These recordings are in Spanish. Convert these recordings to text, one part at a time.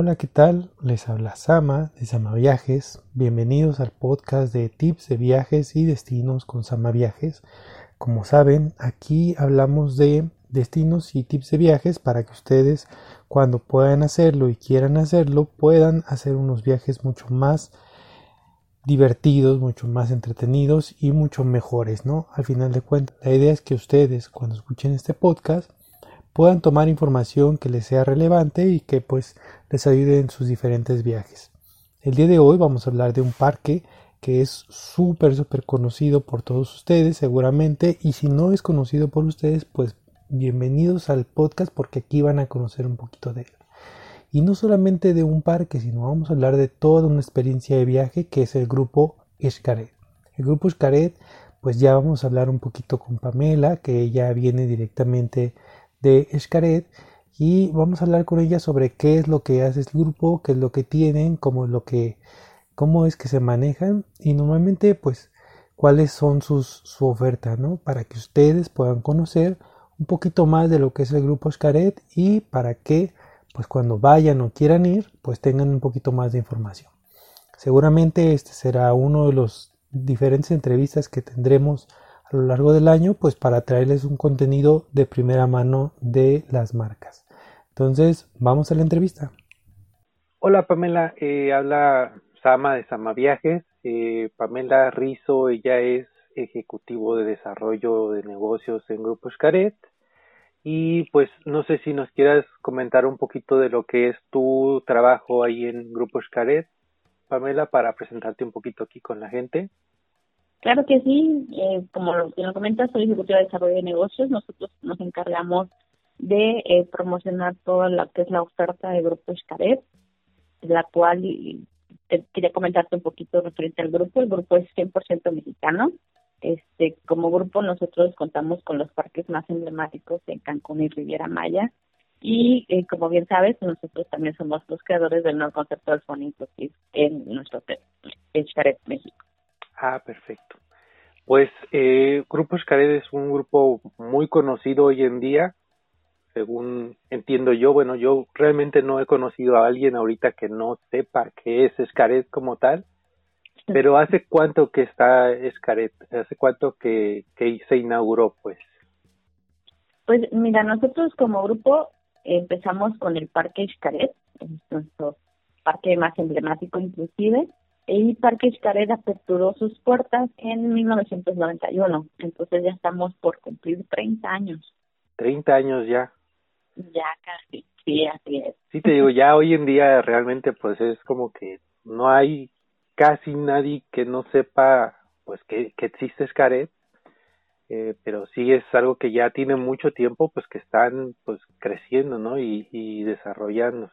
Hola, ¿qué tal? Les habla Sama de Sama Viajes. Bienvenidos al podcast de tips de viajes y destinos con Sama Viajes. Como saben, aquí hablamos de destinos y tips de viajes para que ustedes cuando puedan hacerlo y quieran hacerlo puedan hacer unos viajes mucho más divertidos, mucho más entretenidos y mucho mejores, ¿no? Al final de cuentas, la idea es que ustedes cuando escuchen este podcast puedan tomar información que les sea relevante y que pues les ayude en sus diferentes viajes. El día de hoy vamos a hablar de un parque que es súper súper conocido por todos ustedes seguramente y si no es conocido por ustedes pues bienvenidos al podcast porque aquí van a conocer un poquito de él. Y no solamente de un parque, sino vamos a hablar de toda una experiencia de viaje que es el grupo Escaret. El grupo Escaret, pues ya vamos a hablar un poquito con Pamela, que ella viene directamente de Escaret y vamos a hablar con ella sobre qué es lo que hace el grupo, qué es lo que tienen, cómo es lo que cómo es que se manejan y normalmente pues cuáles son sus su oferta, ¿no? Para que ustedes puedan conocer un poquito más de lo que es el grupo Escaret y para que pues cuando vayan o quieran ir pues tengan un poquito más de información. Seguramente este será uno de los diferentes entrevistas que tendremos a lo largo del año, pues para traerles un contenido de primera mano de las marcas. Entonces, vamos a la entrevista. Hola Pamela, eh, habla Sama de Sama Viajes. Eh, Pamela Rizo, ella es ejecutivo de desarrollo de negocios en Grupo Escaret. Y pues no sé si nos quieras comentar un poquito de lo que es tu trabajo ahí en Grupo Escaret, Pamela, para presentarte un poquito aquí con la gente. Claro que sí, eh, como lo nos comentas, soy ejecutiva de desarrollo de negocios. Nosotros nos encargamos de eh, promocionar toda la que es la oferta de Grupo Escaret, la cual quería comentarte un poquito referente al grupo. El grupo es 100% mexicano. Este, como grupo nosotros contamos con los parques más emblemáticos en Cancún y Riviera Maya. Y eh, como bien sabes, nosotros también somos los creadores del nuevo concepto del Phone en nuestro hotel, Escaret México. Ah, perfecto. Pues eh, Grupo Escaret es un grupo muy conocido hoy en día, según entiendo yo. Bueno, yo realmente no he conocido a alguien ahorita que no sepa qué es Escaret como tal. Pero ¿hace cuánto que está Escaret? ¿Hace cuánto que, que se inauguró, pues? Pues mira, nosotros como grupo empezamos con el Parque Escaret, nuestro parque más emblemático inclusive, y Parque Xcaret aperturó sus puertas en 1991, entonces ya estamos por cumplir 30 años. 30 años ya. Ya casi, sí, así es. Sí, te digo, ya hoy en día realmente pues es como que no hay casi nadie que no sepa pues que, que existe Xcaret, eh, pero sí es algo que ya tiene mucho tiempo pues que están pues creciendo, ¿no? Y, y desarrollando.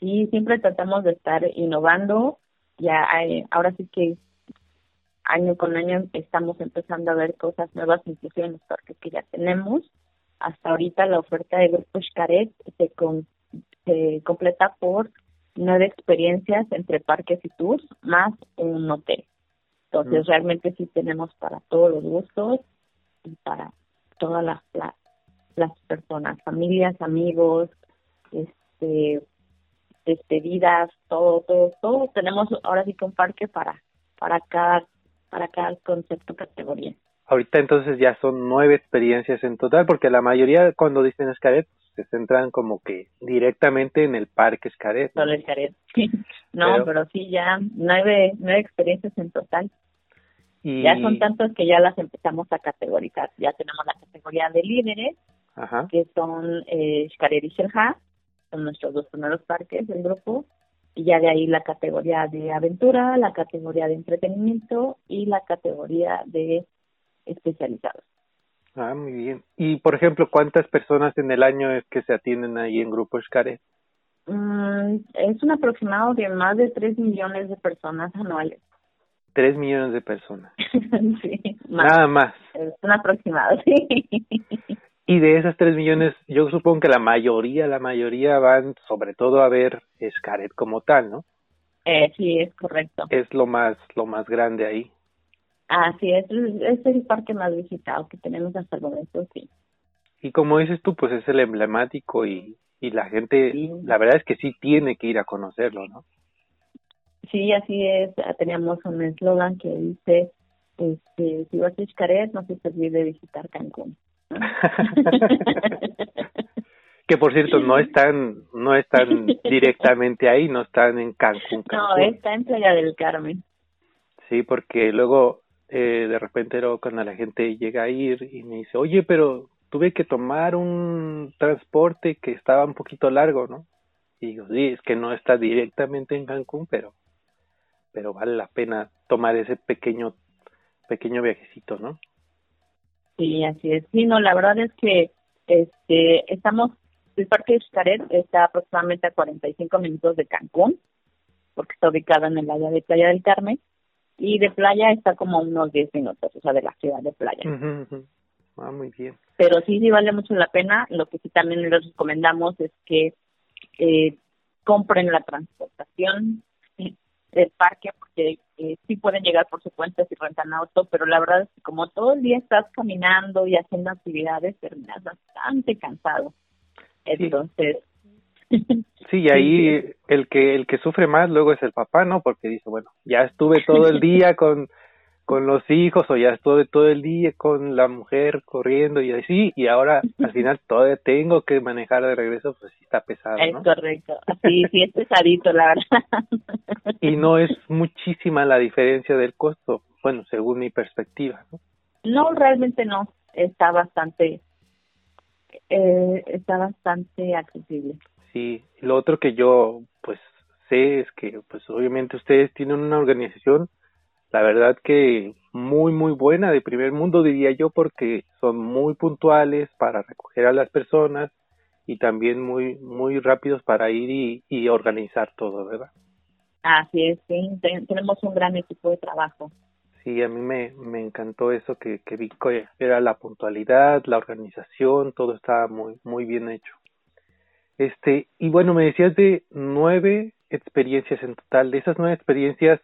Sí, siempre tratamos de estar innovando ya hay, ahora sí que año con año estamos empezando a ver cosas nuevas, inclusive en los parques que ya tenemos. Hasta ahorita la oferta de Grupo Xcaret se, se completa por nueve experiencias entre parques y tours, más un hotel. Entonces, mm. realmente sí tenemos para todos los gustos y para todas las, las, las personas, familias, amigos, este despedidas, todo, todo, todo. Tenemos ahora sí que un parque para, para cada, para cada concepto categoría. Ahorita entonces ya son nueve experiencias en total, porque la mayoría cuando dicen Escaret se centran como que directamente en el parque Escaret. Solo Escaret, sí. No, pero, sí, ya nueve, nueve experiencias en total. Y... Ya son tantos que ya las empezamos a categorizar. Ya tenemos la categoría de líderes, que son eh, Xcaret y Sherha, son nuestros dos primeros parques del grupo y ya de ahí la categoría de aventura, la categoría de entretenimiento y la categoría de especializados. Ah, muy bien. Y, por ejemplo, ¿cuántas personas en el año es que se atienden ahí en Grupo Escare? Mm, es un aproximado de más de 3 millones de personas anuales. 3 millones de personas. sí. Nada más. Es un aproximado, sí. Y de esas tres millones, yo supongo que la mayoría, la mayoría van sobre todo a ver Escaret como tal, ¿no? Eh, sí, es correcto. Es lo más, lo más grande ahí. Ah, sí, es, es el parque más visitado que tenemos hasta el momento, sí. Y como dices tú, pues es el emblemático y, y la gente, la verdad es que sí tiene que ir a conocerlo, ¿no? Sí, así es. Teníamos un eslogan que dice, este, si vas a Xcaret, no se te olvide visitar Cancún. que por cierto no están no están directamente ahí, no están en Cancún, Cancún. No, está en Playa del Carmen. Sí, porque luego eh, de repente luego cuando la gente llega a ir y me dice, oye, pero tuve que tomar un transporte que estaba un poquito largo, ¿no? Y digo, sí, es que no está directamente en Cancún, pero pero vale la pena tomar ese pequeño pequeño viajecito, ¿no? Sí, así es. Sí, no, la verdad es que este estamos el Parque Xcaret está aproximadamente a 45 minutos de Cancún, porque está ubicado en el área de Playa del Carmen, y de playa está como unos 10 minutos, o sea, de la ciudad de playa. Ah, muy bien. Pero sí, sí vale mucho la pena. Lo que sí también les recomendamos es que eh, compren la transportación del parque, porque eh, sí pueden llegar por su cuenta si rentan auto, pero la verdad es que como todo el día estás caminando y haciendo actividades, terminas bastante cansado. Entonces... Sí, y ahí el que el que sufre más luego es el papá, ¿no? Porque dice, bueno, ya estuve todo el día con con los hijos o ya estuve todo el día con la mujer corriendo y así y ahora al final todavía tengo que manejar de regreso pues sí está pesado es correcto. Sí sí es pesadito la verdad. Y no es muchísima la diferencia del costo bueno según mi perspectiva no no realmente no. Está bastante eh, está bastante accesible. Sí lo otro que yo pues sé es que pues obviamente ustedes tienen una organización la verdad que muy muy buena de primer mundo diría yo porque son muy puntuales para recoger a las personas y también muy muy rápidos para ir y, organizar todo, ¿verdad? Así es, sí, tenemos un gran equipo de trabajo. Sí, a mí me, me encantó eso que, que vi que era la puntualidad, la organización, todo estaba muy muy bien hecho. Este, y bueno, me decías de nueve experiencias en total. De esas nueve experiencias,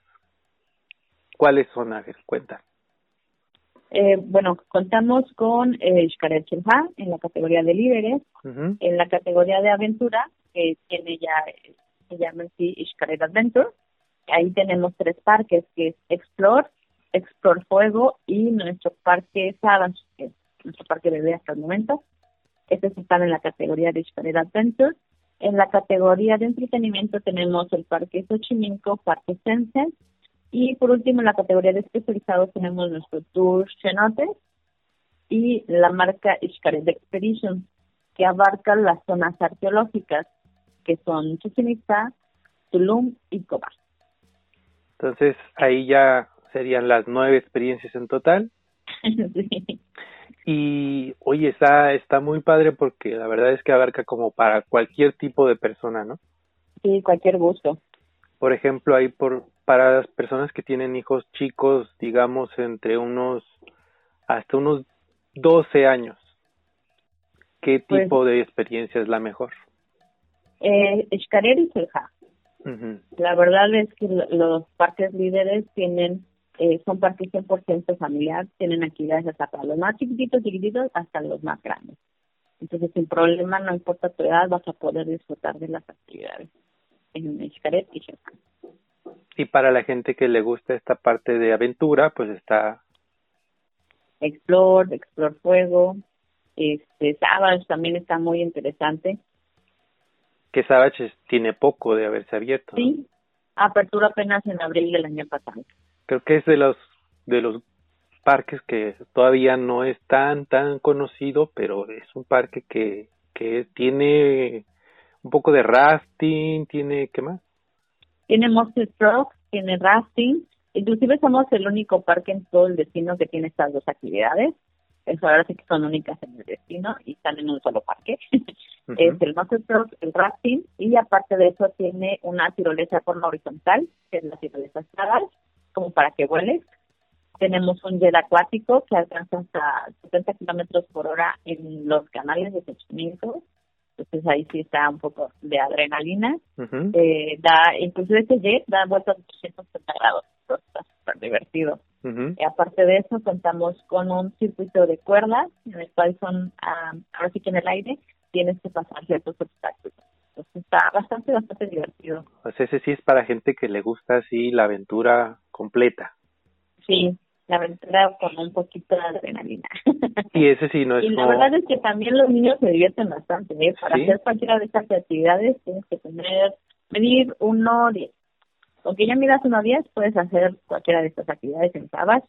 ¿Cuáles son, Ángel? Cuenta. Eh, bueno, contamos con eh, en la categoría de líderes, en la categoría de aventura, que tiene ya, se llama así Adventure. Ahí tenemos tres parques, que es Explore, Explore Fuego y nuestro parque Savage, que es nuestro parque bebé hasta el momento. Estos están en la categoría de Xcaret Adventure. En la categoría de entretenimiento tenemos el parque Xochimilco, Parque Sense, y por último, en la categoría de especializados tenemos nuestro Tour Cenote y la marca Xcaret Expedition, que abarca las zonas arqueológicas, que son Chichen Tulum y Cobar. Entonces, ahí ya serían las nueve experiencias en total. sí. Y oye, está, está muy padre porque la verdad es que abarca como para cualquier tipo de persona, ¿no? Sí, cualquier gusto. Por ejemplo, ahí por, para las personas que tienen hijos chicos, digamos entre unos hasta unos 12 años, ¿qué pues tipo de experiencia es la mejor? Eh, y Selja. La verdad es que los parques líderes tienen, eh, son parques 100% familiar, tienen actividades hasta para los más chiquititos, chiquititos, hasta los más grandes. Entonces, sin problema, no importa tu edad, vas a poder disfrutar de las actividades en Xcaret y Selja. Y para la gente que le gusta esta parte de aventura, pues está Explore, Explore Fuego, este Savage también está muy interesante. Que Savage tiene poco de haberse abierto. Sí, apertura apenas en abril del año pasado. Creo que es de los de los parques que todavía no es tan tan conocido, pero es un parque que que tiene un poco de rafting, tiene ¿qué más? Tiene Monster Truck, tiene rafting, inclusive somos el único parque en todo el destino que tiene estas dos actividades. Eso ahora sí que son únicas en el destino y están en un solo parque. Es el Monster Truck, el rafting y aparte de eso tiene una tirolesa por la horizontal, que es la tirolesa estrada, como para que vueles. Tenemos un jet acuático que alcanza hasta 70 kilómetros por hora en los canales de Xochimilco entonces ahí sí está un poco de adrenalina. eh, da, inclusive este jet da vueltas a 360 grados, está súper divertido. y aparte de eso, contamos con un circuito de cuerdas, en el cual son, ah, ahora sí que en el aire, tienes que pasar ciertos obstáculos. Entonces está bastante, bastante divertido. Pues ese sí es para gente que le gusta así la aventura completa. Sí, la aventura con un poquito de adrenalina. Y ese sí no es Y la verdad es que también los niños se divierten bastante. ¿eh? Para hacer cualquiera de estas actividades tienes que tener, medir 1.10. Aunque ya miras 1.10, puedes hacer cualquiera de estas actividades en Sabas.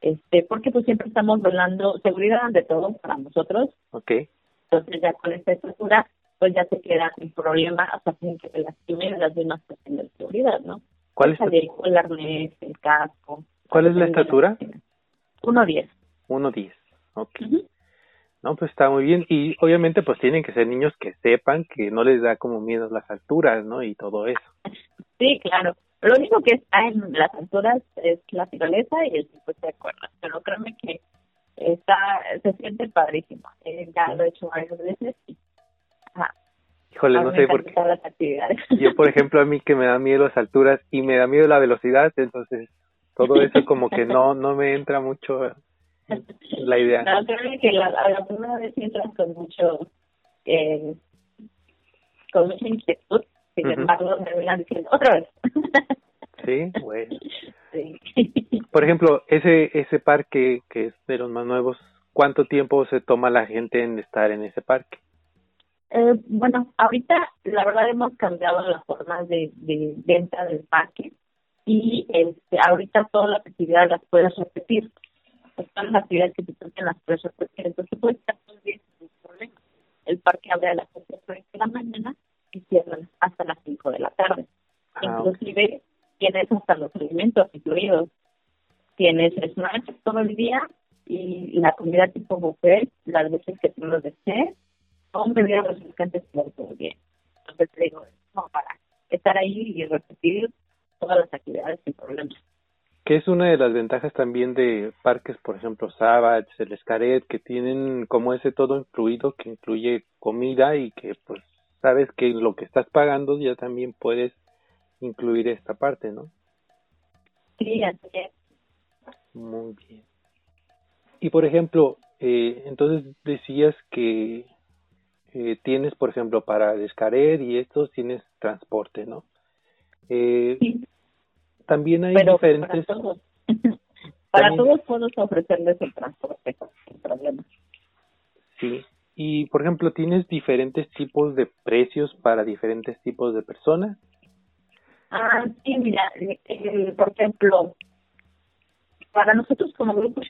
Este, porque pues siempre estamos volando seguridad ante todo para nosotros. Ok. Entonces ya con esta estructura, pues ya te queda un problema hasta que te lastimen las demás de seguridad, ¿no? ¿Cuál es el, el arnés, el casco. ¿Cuál es la estatura? 1.10. 1.10, ok. No, pues está muy bien. Y obviamente pues tienen que ser niños que sepan que no les da como miedo las alturas, ¿no? Y todo eso. Sí, claro. Lo único que está en las alturas es la naturaleza y el tipo de acuerdas. Pero créeme que está, se siente padrísimo. Eh, ya lo he hecho varias veces y ajá. Híjole, no sé por qué. Yo, por ejemplo, a mí que me da miedo las alturas y me da miedo la velocidad, entonces todo eso como que no no me entra mucho la idea. No, creo que la, la primera vez entras con mucho eh, con mucha inquietud, sin embargo me van diciendo otra vez. sí, bueno. Sí. Por ejemplo, ese ese parque que es de los más nuevos, ¿cuánto tiempo se toma la gente en estar en ese parque? Eh, bueno, ahorita la verdad hemos cambiado las formas de, de venta del parque y este, ahorita todas las actividades las puedes repetir. Pues, todas las actividades que te toquen las puedes repetir. Entonces puedes estar todo el día sin problema. El parque abre a las 8 de la mañana y cierra hasta las 5 de la tarde. Ah, Inclusive tienes hasta los alimentos incluidos. Tienes snacks todo el día y la comida tipo buffet las veces que tú lo desees son bebidas refrescantes todo el día. Entonces te digo, no, para estar ahí y repetir todas las actividades sin problemas. Que es una de las ventajas también de parques, por ejemplo, Savage, el Escaret, que tienen como ese todo incluido, que incluye comida y que pues sabes que lo que estás pagando ya también puedes incluir esta parte, ¿no? Sí, así es. Muy bien. Y por ejemplo, eh, entonces decías que eh, tienes, por ejemplo, para el Escaret y estos tienes transporte, ¿no? Eh, sí. También hay diferentes... Para todos, para todos puedes ofrecerles el transporte sin problemas. Sí. Y, por ejemplo, ¿tienes diferentes tipos de precios para diferentes tipos de personas? Ah, sí, mira, por ejemplo, para nosotros como grupo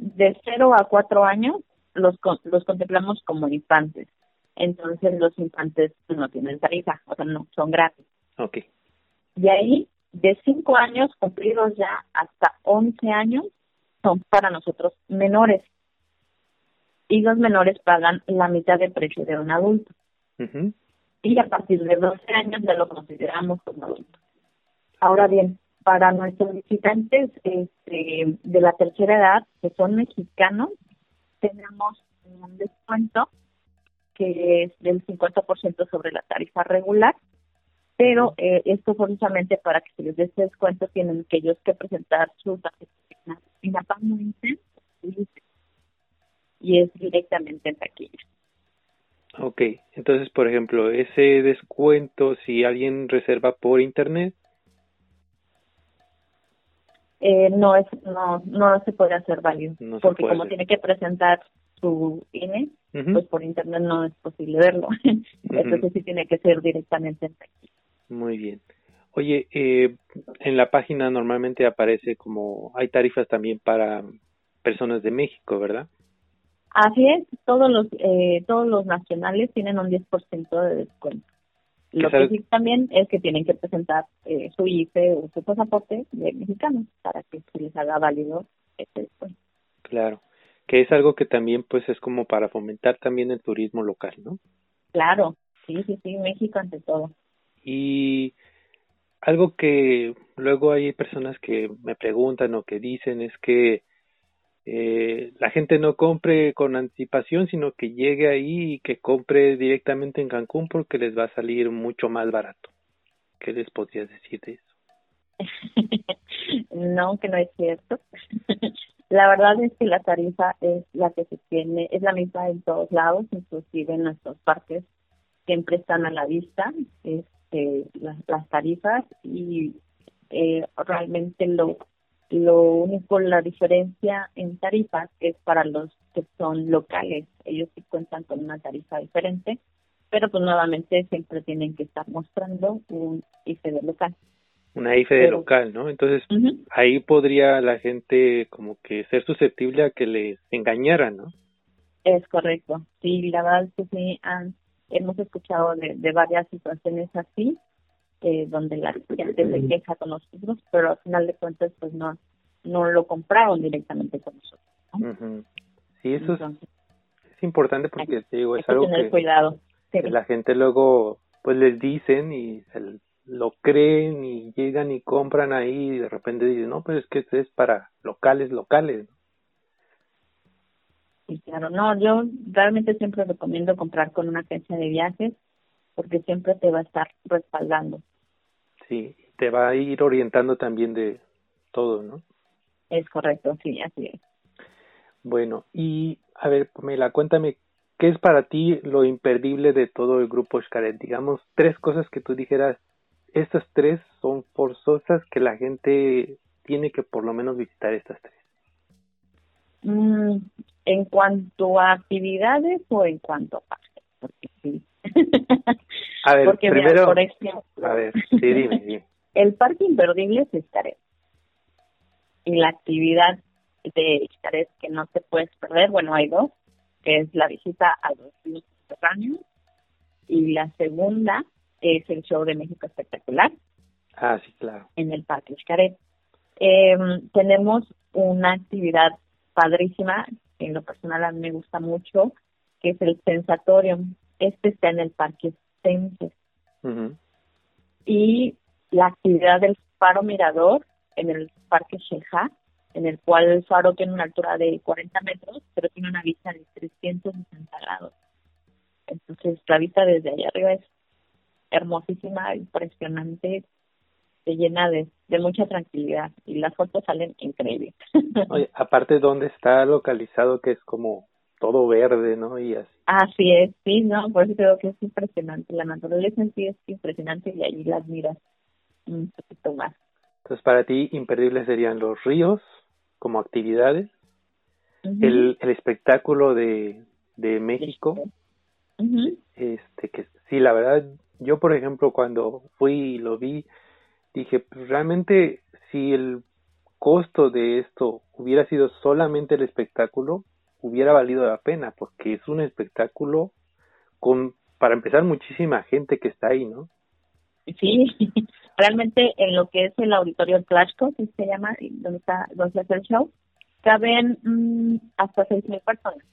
de 0 a 4 años los, los contemplamos como infantes. Entonces los infantes no tienen tarifa, o sea, no, son gratis. Ok. De ahí, de 5 años cumplidos ya hasta 11 años, son para nosotros menores. Y los menores pagan la mitad del precio de un adulto. Y a partir de 12 años ya lo consideramos como adulto. Ahora bien, para nuestros visitantes este, de la tercera edad, que son mexicanos, tenemos un descuento que es del 50% sobre la tarifa regular pero eh, esto forzosamente para que se les dé ese descuento tienen que ellos que presentar su tarjeta y es directamente en taquilla. Ok, entonces por ejemplo, ese descuento si alguien reserva por internet. Eh, no es no no se puede hacer válido porque como tiene que presentar su INE pues por internet no es posible verlo. Entonces sí tiene que ser directamente en taquilla muy bien. Oye, eh, en la página normalmente aparece como hay tarifas también para personas de México, ¿verdad? Así es, todos los eh, todos los nacionales tienen un 10% de descuento. Lo que sí también es que tienen que presentar eh, su IFE o su pasaporte de mexicano para que se les haga válido este descuento. Claro, que es algo que también pues es como para fomentar también el turismo local, ¿no? Claro, sí, sí, sí, México ante todo. Y algo que luego hay personas que me preguntan o que dicen es que eh, la gente no compre con anticipación, sino que llegue ahí y que compre directamente en Cancún porque les va a salir mucho más barato. ¿Qué les podrías decir de eso? no, que no es cierto. La verdad es que la tarifa es la que se tiene, es la misma en todos lados, inclusive en nuestros parques siempre están a la vista este, las, tarifas y eh, realmente lo lo único la diferencia en tarifas es para los que son locales ellos sí cuentan con una tarifa diferente pero pues nuevamente siempre tienen que estar mostrando un IFE local una IFE de local, ¿no? Entonces ahí podría la gente como que ser susceptible a que les engañaran, ¿no? Es correcto, sí, la verdad es que sí, han, hemos escuchado de, de varias situaciones así, eh, donde la gente se queja con nosotros, pero al final de cuentas pues no, no lo compraron directamente con nosotros. Sí, eso es, importante porque digo, es algo que, cuidado. la gente luego pues les dicen y se lo creen y llegan y compran ahí y de repente dicen, no, pues es que esto es para locales, locales. Sí, claro, no, yo realmente siempre recomiendo comprar con una agencia de viajes porque siempre te va a estar respaldando. Sí, te va a ir orientando también de todo, ¿no? Es correcto, sí, así es. Bueno, y a ver, Pamela, cuéntame, ¿qué es para ti lo imperdible de todo el grupo Xcaret? Digamos, tres cosas que tú dijeras, estas tres son forzosas que la gente tiene que por lo menos visitar estas tres. Mm, en cuanto a actividades o en cuanto a parques, porque sí. a ver, primero, por a ver, sí, dime, dime. El parque imperdible es Xcaret. Y la actividad de Xcaret que no te puedes perder, bueno, hay dos, que es la visita a los ríos subterráneos y la segunda es el show de México espectacular. Ah, sí, claro. En el Parque Xcaret. Em, tenemos una actividad padrísima, que en lo personal a mí me gusta mucho, que es el Sensatorium. Este está en el Parque Senses. Y la actividad del faro mirador en el Parque Sheha, en el cual el faro tiene una altura de 40 metros, pero tiene una vista de 360 grados. Entonces, la vista desde allá arriba es hermosísima, impresionante, se llena de, de mucha tranquilidad y las fotos salen increíbles. Oye, aparte, ¿dónde está localizado? Que es como todo verde, ¿no? Y así. Así es, sí, ¿no? Por eso creo que es impresionante. La naturaleza en sí es impresionante y allí las miras un poquito más. Entonces, para ti, imperdibles serían los ríos como actividades, el, el espectáculo de, de México, este que sí, la verdad, yo por ejemplo cuando fui y lo vi, dije, pues realmente si el costo de esto hubiera sido solamente el espectáculo, hubiera valido la pena, porque es un espectáculo con, para empezar, muchísima gente que está ahí, ¿no? Sí, realmente en lo que es el auditorio Clashco, que se llama, donde está, donde se hace el show, caben mm, hasta seis mil personas.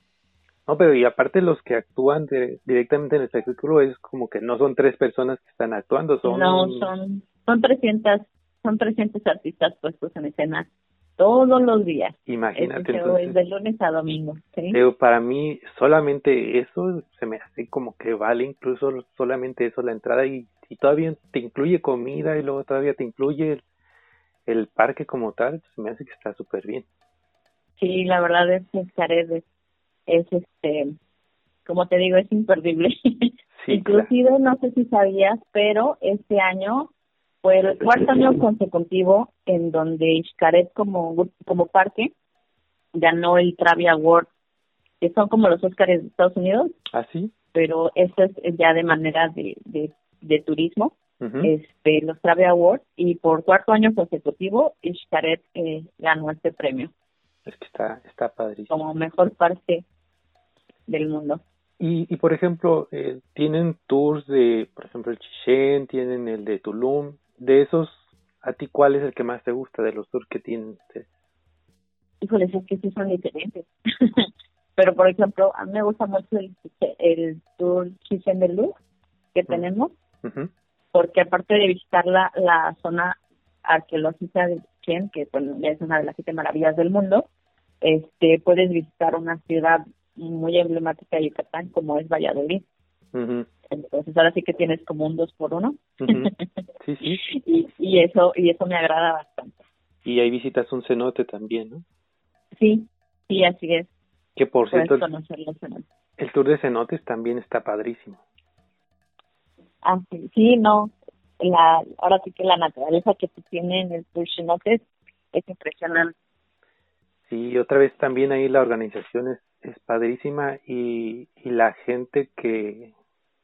No, pero y aparte los que actúan directamente en el espectáculo es como que no son tres personas que están actuando, son... No, son, son 300, son 300 artistas puestos en escena todos los días. Imagínate. entonces, es de lunes a domingo. ¿sí? Pero para mí solamente eso se me hace como que vale incluso solamente eso la entrada y, y todavía te incluye comida y luego todavía te incluye el, parque como tal, se me hace que está súper bien. Sí, la verdad es que Jared es este, como te digo, es imperdible. Inclusive, no sé si sabías, pero este año fue el cuarto año consecutivo en donde Xcaret como, como parque ganó el Travi Award, que son como los Oscars de Estados Unidos. ¿Ah, sí? Pero eso es ya de manera de, de, turismo, este, los Travi Awards, y por cuarto año consecutivo Xcaret eh, ganó este premio. Es que está, está padrísimo. Como mejor parque del mundo. Y, y por ejemplo, eh, tienen tours de, por ejemplo, el Chichén, tienen el de Tulum. De esos, ¿a ti cuál es el que más te gusta de los tours que tienen ustedes? Híjole, es que sí son diferentes. Pero, por ejemplo, a mí me gusta mucho el, el tour Chichén de Luz que tenemos, porque aparte de visitar la, la zona arqueológica de Chichén, que es una de las siete maravillas del mundo, este puedes visitar una ciudad muy emblemática de Yucatán como es Valladolid. Entonces ahora sí que tienes como un dos por uno. Sí, sí. y, y eso y eso me agrada bastante. Y ahí visitas un cenote también, ¿no? Sí, sí, así es. Que por Puedes cierto, el tour de cenotes también está padrísimo. Ah, sí, sí, no. La, ahora sí que la naturaleza que tiene en el tour cenotes es impresionante. Sí, otra vez también ahí la organización es, es padrísima y, y la gente que,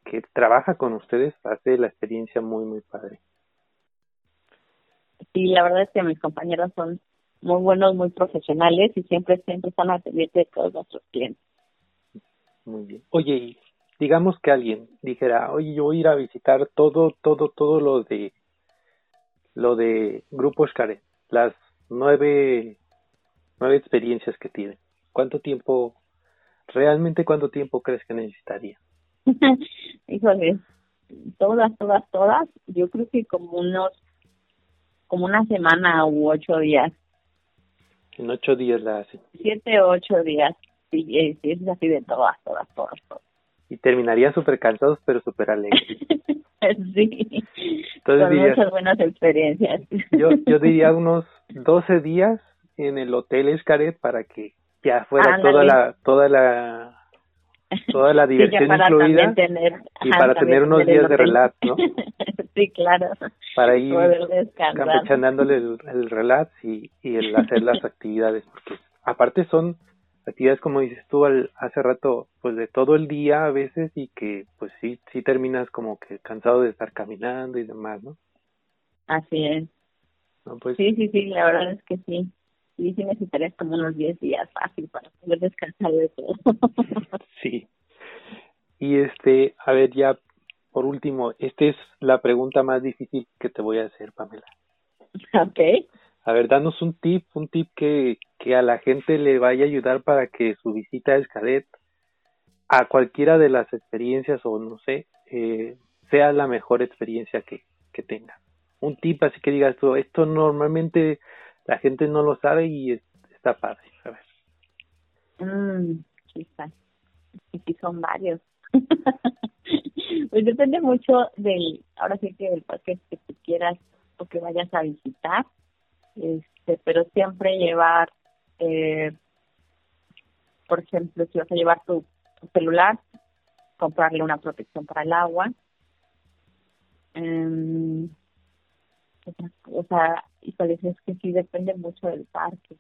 que trabaja con ustedes hace la experiencia muy, muy padre. Sí, la verdad es que mis compañeros son muy buenos, muy profesionales y siempre, siempre están al pendiente de todos nuestros clientes. Muy bien. Oye, y digamos que alguien dijera, oye, yo voy a ir a visitar todo, todo, todo lo de lo de Grupo Xcaret, las nueve, nueve experiencias que tienen. ¿Cuánto tiempo, realmente cuánto tiempo crees que necesitaría? Híjole, todas, todas, todas, yo creo que como unos, como una semana u ocho días, En ocho días la hacen. siete ocho días, sí, es así de todas, todas, todas, todas. Y terminarían súper cansados, pero súper alegres. sí, Entonces con dirías, muchas buenas experiencias. yo, yo diría unos 12 días en el Hotel Escaret para que ya fuera Ándale. toda la, toda la, toda la Sí, diversión para incluida tener, y ajá, para tener unos tener días de relax, ¿no? sí, claro, Para ir campechanándole el, el relax y, y el hacer las actividades, porque aparte son actividades como dices tú al, hace rato, pues de todo el día a veces y que pues sí, sí terminas como que cansado de estar caminando y demás, ¿no? Así es. ¿No? Pues Sí, sí, sí, la verdad es que sí. Sí, sí necesitarías como unos 10 días fácil para poder descansar de todo. Sí. Y este, a ver, ya por último, esta es la pregunta más difícil que te voy a hacer, Pamela. ok. A ver, danos un tip, un tip que, que a la gente le vaya a ayudar para que su visita a Escadet, a cualquiera de las experiencias o no sé, eh, sea la mejor experiencia que, que tenga. Un tip así que digas tú, esto normalmente la gente no lo sabe y es- está padre. A ver. Mm. Y sí son varios. pues depende mucho del, ahora sí que del parque que tú quieras o que vayas a visitar. Este, pero siempre llevar, eh, por ejemplo, si vas a llevar tu, tu celular, comprarle una protección para el agua. Em, otra cosa, híjole, es que sí depende mucho del parque.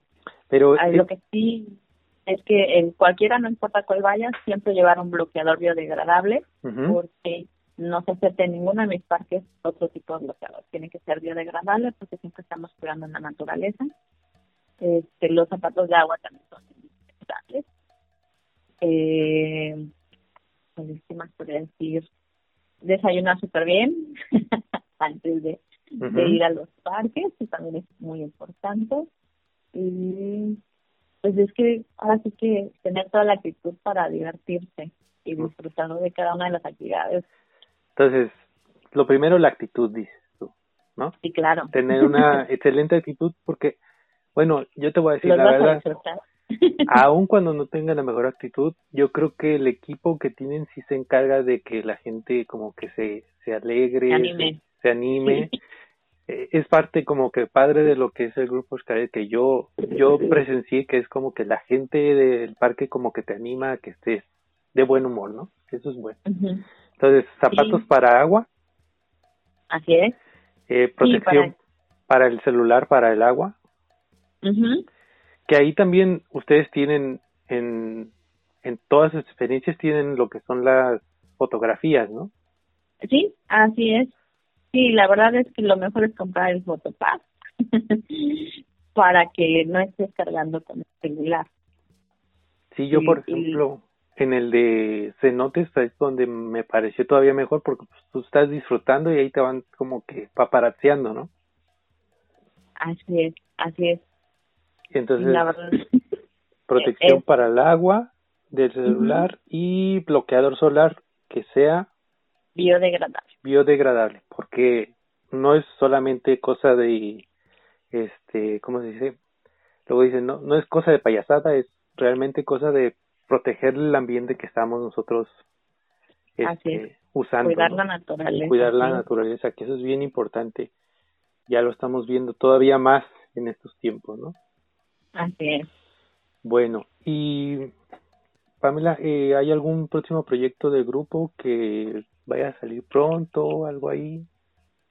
Pero Ah, Lo que sí es que en cualquiera, no importa cuál vayas, siempre llevar un bloqueador biodegradable porque no se acepta en ninguno de mis parques otro tipo de bloqueador. Tiene que ser biodegradable porque siempre estamos cuidando la naturaleza. Este, los zapatos de agua también son indispensables. Eh, pues, ¿qué más podría decir? Desayunar súper bien antes de, de ir a los parques, que también es muy importante. Y pues es que ahora sí que tener toda la actitud para divertirse y disfrutar de cada una de las actividades. Entonces, lo primero, la actitud, dices tú, ¿no? Sí, claro. Tener una excelente actitud porque, bueno, yo te voy a decir Los la verdad, aun cuando no tenga la mejor actitud, yo creo que el equipo que tienen sí se encarga de que la gente como que se, se alegre, Se anime. se, se anime. Eh, Es parte como que padre de lo que es el grupo Xcaret, que yo, yo presencié que es como que la gente del parque como que te anima a que estés de buen humor, ¿no? Eso es bueno. Entonces, zapatos Sí. para agua, Así es. eh, protección para el celular, para el agua, que ahí también ustedes tienen en, en todas sus experiencias tienen lo que son las fotografías, ¿no? Sí, así es. Sí, la verdad es que lo mejor es comprar el Photopass para que no estés cargando con el celular. Sí, yo por y- ejemplo, en el de cenotes es donde me pareció todavía mejor porque pues, tú estás disfrutando y ahí te van como que paparazziando, ¿no? Así es, así es. Entonces, la verdad. protección es- para el agua del celular y bloqueador solar que sea biodegradable. biodegradable, porque no es solamente cosa de, este, ¿cómo se dice? Luego dicen, no, no es cosa de payasada, es realmente cosa de proteger el ambiente que estamos nosotros Así este, usando. Cuidar ¿no? la naturaleza. Cuidar la sí. naturaleza, que eso es bien importante. Ya lo estamos viendo todavía más en estos tiempos, ¿no? Así es. Bueno, y Pamela, eh, ¿hay algún próximo proyecto de grupo que vaya a salir pronto, algo ahí?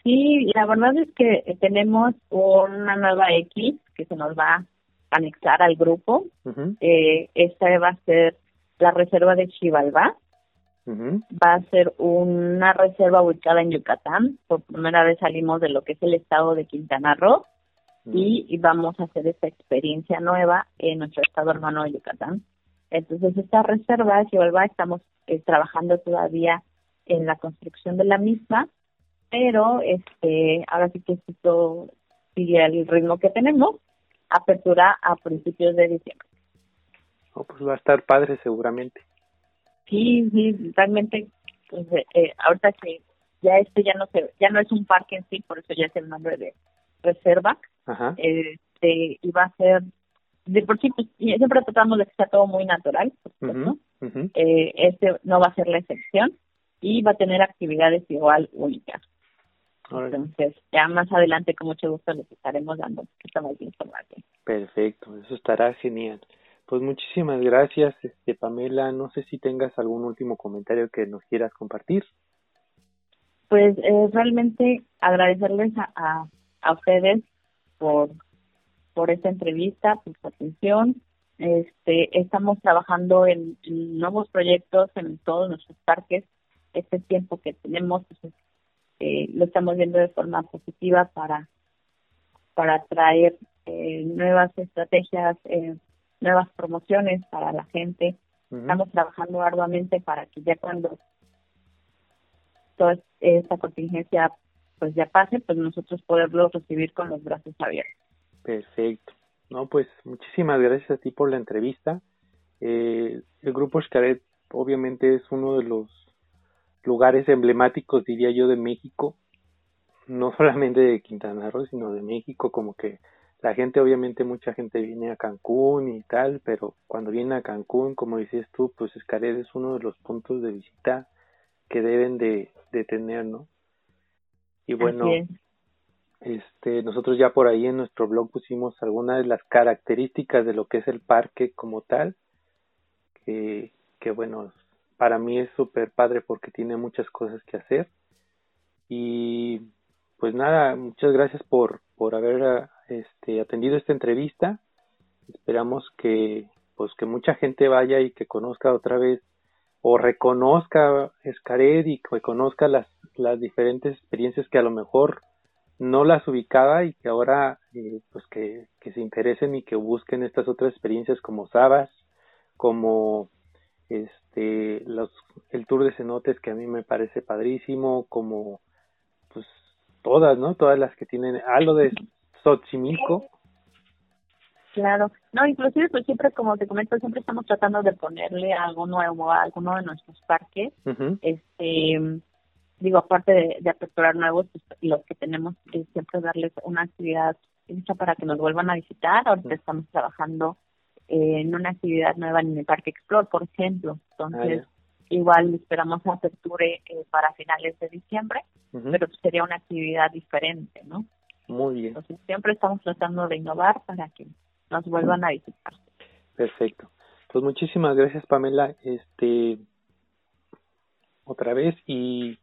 Sí, la verdad es que tenemos una nueva X que se nos va a anexar al grupo. eh, esta va a ser la reserva de Chivalba. Va a ser una reserva ubicada en Yucatán. Por primera vez salimos de lo que es el estado de Quintana Roo y, vamos a hacer esta experiencia nueva en nuestro estado hermano de Yucatán. Entonces, esta reserva, Chivalba, estamos eh, trabajando todavía en la construcción de la misma pero este ahora sí que esto sigue el ritmo que tenemos, apertura a principios de diciembre. Oh, pues va a estar padre seguramente. Sí, sí, realmente, pues, eh, eh, ahorita que ya este ya no se, ya no es un parque en sí, por eso ya es el nombre de reserva. Ajá. Este iba a ser de por sí, pues, siempre tratamos de que sea todo muy natural, por supuesto. Eh, este no va a ser la excepción y va a tener actividades igual únicas. Entonces, ya más adelante, con mucho gusto, les estaremos dando poquito más información. Perfecto, eso estará genial. Pues muchísimas gracias, este, Pamela. No sé si tengas algún último comentario que nos quieras compartir. Pues eh, realmente agradecerles a, a, ustedes por, por esta entrevista, por su atención. Este, estamos trabajando en, nuevos proyectos en todos nuestros parques. Este tiempo que tenemos pues, eh, lo estamos viendo de forma positiva para, para traer eh, nuevas estrategias, eh, nuevas promociones para la gente. Estamos trabajando arduamente para que ya cuando toda esta contingencia pues ya pase, pues nosotros poderlo recibir con los brazos abiertos. Perfecto. No, pues muchísimas gracias a ti por la entrevista. el grupo Xcaret obviamente es uno de los lugares emblemáticos, diría yo, de México, no solamente de Quintana Roo, sino de México, como que la gente, obviamente mucha gente viene a Cancún y tal, pero cuando viene a Cancún, como dices tú, pues Escaret es uno de los puntos de visita que deben de, de tener, ¿no? Y bueno, este, nosotros ya por ahí en nuestro blog pusimos algunas de las características de lo que es el parque como tal, que, que bueno, para mí es súper padre porque tiene muchas cosas que hacer. Y pues nada, muchas gracias por, por haber este, atendido esta entrevista. Esperamos que pues que mucha gente vaya y que conozca otra vez o reconozca Escared y que conozca las, las diferentes experiencias que a lo mejor no las ubicaba y que ahora eh, pues que se interesen y que busquen estas otras experiencias como Sabas, como este los el tour de cenotes que a mí me parece padrísimo como pues todas no todas las que tienen algo de Xochimilco. Claro. No inclusive pues siempre como te comento siempre estamos tratando de ponerle algo nuevo a alguno de nuestros parques. Este digo aparte de, de aperturar nuevos pues, los que tenemos es siempre darles una actividad hecha para que nos vuelvan a visitar. Ahorita estamos trabajando en una actividad nueva en el Parque Explore, por ejemplo. Entonces, ah, igual esperamos aperture eh, para finales de diciembre, pero sería una actividad diferente, ¿no? Muy bien. Entonces, siempre estamos tratando de innovar para que nos vuelvan a visitar. Perfecto. Pues muchísimas gracias, Pamela. Este, otra vez y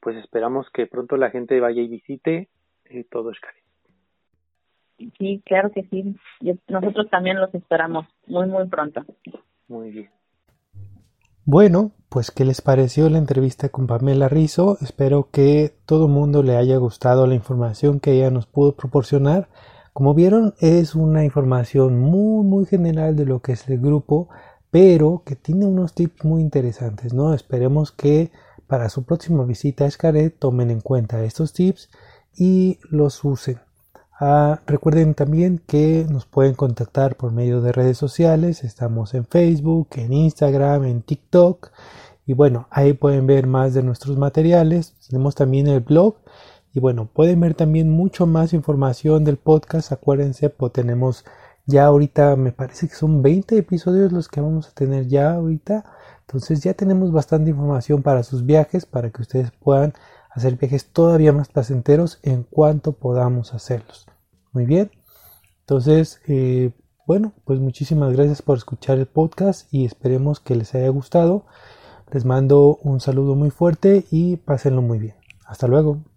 pues esperamos que pronto la gente vaya y visite eh, todo Escali. Sí, claro que sí. Nosotros también los esperamos muy, muy pronto. Muy bien. Bueno, pues ¿qué les pareció la entrevista con Pamela Rizo? Espero que todo el mundo le haya gustado la información que ella nos pudo proporcionar. Como vieron, es una información muy, muy general de lo que es el grupo, pero que tiene unos tips muy interesantes, ¿no? Esperemos que para su próxima visita a Escaret tomen en cuenta estos tips y los usen. Ah, recuerden también que nos pueden contactar por medio de redes sociales. Estamos en Facebook, en Instagram, en TikTok. Y bueno, ahí pueden ver más de nuestros materiales. Tenemos también el blog. Y bueno, pueden ver también mucho más información del podcast. Acuérdense, pues tenemos ya ahorita, me parece que son 20 episodios los que vamos a tener ya ahorita. Entonces ya tenemos bastante información para sus viajes, para que ustedes puedan hacer viajes todavía más placenteros en cuanto podamos hacerlos. Muy bien. Entonces, eh, bueno, pues muchísimas gracias por escuchar el podcast y esperemos que les haya gustado. Les mando un saludo muy fuerte y pásenlo muy bien. Hasta luego.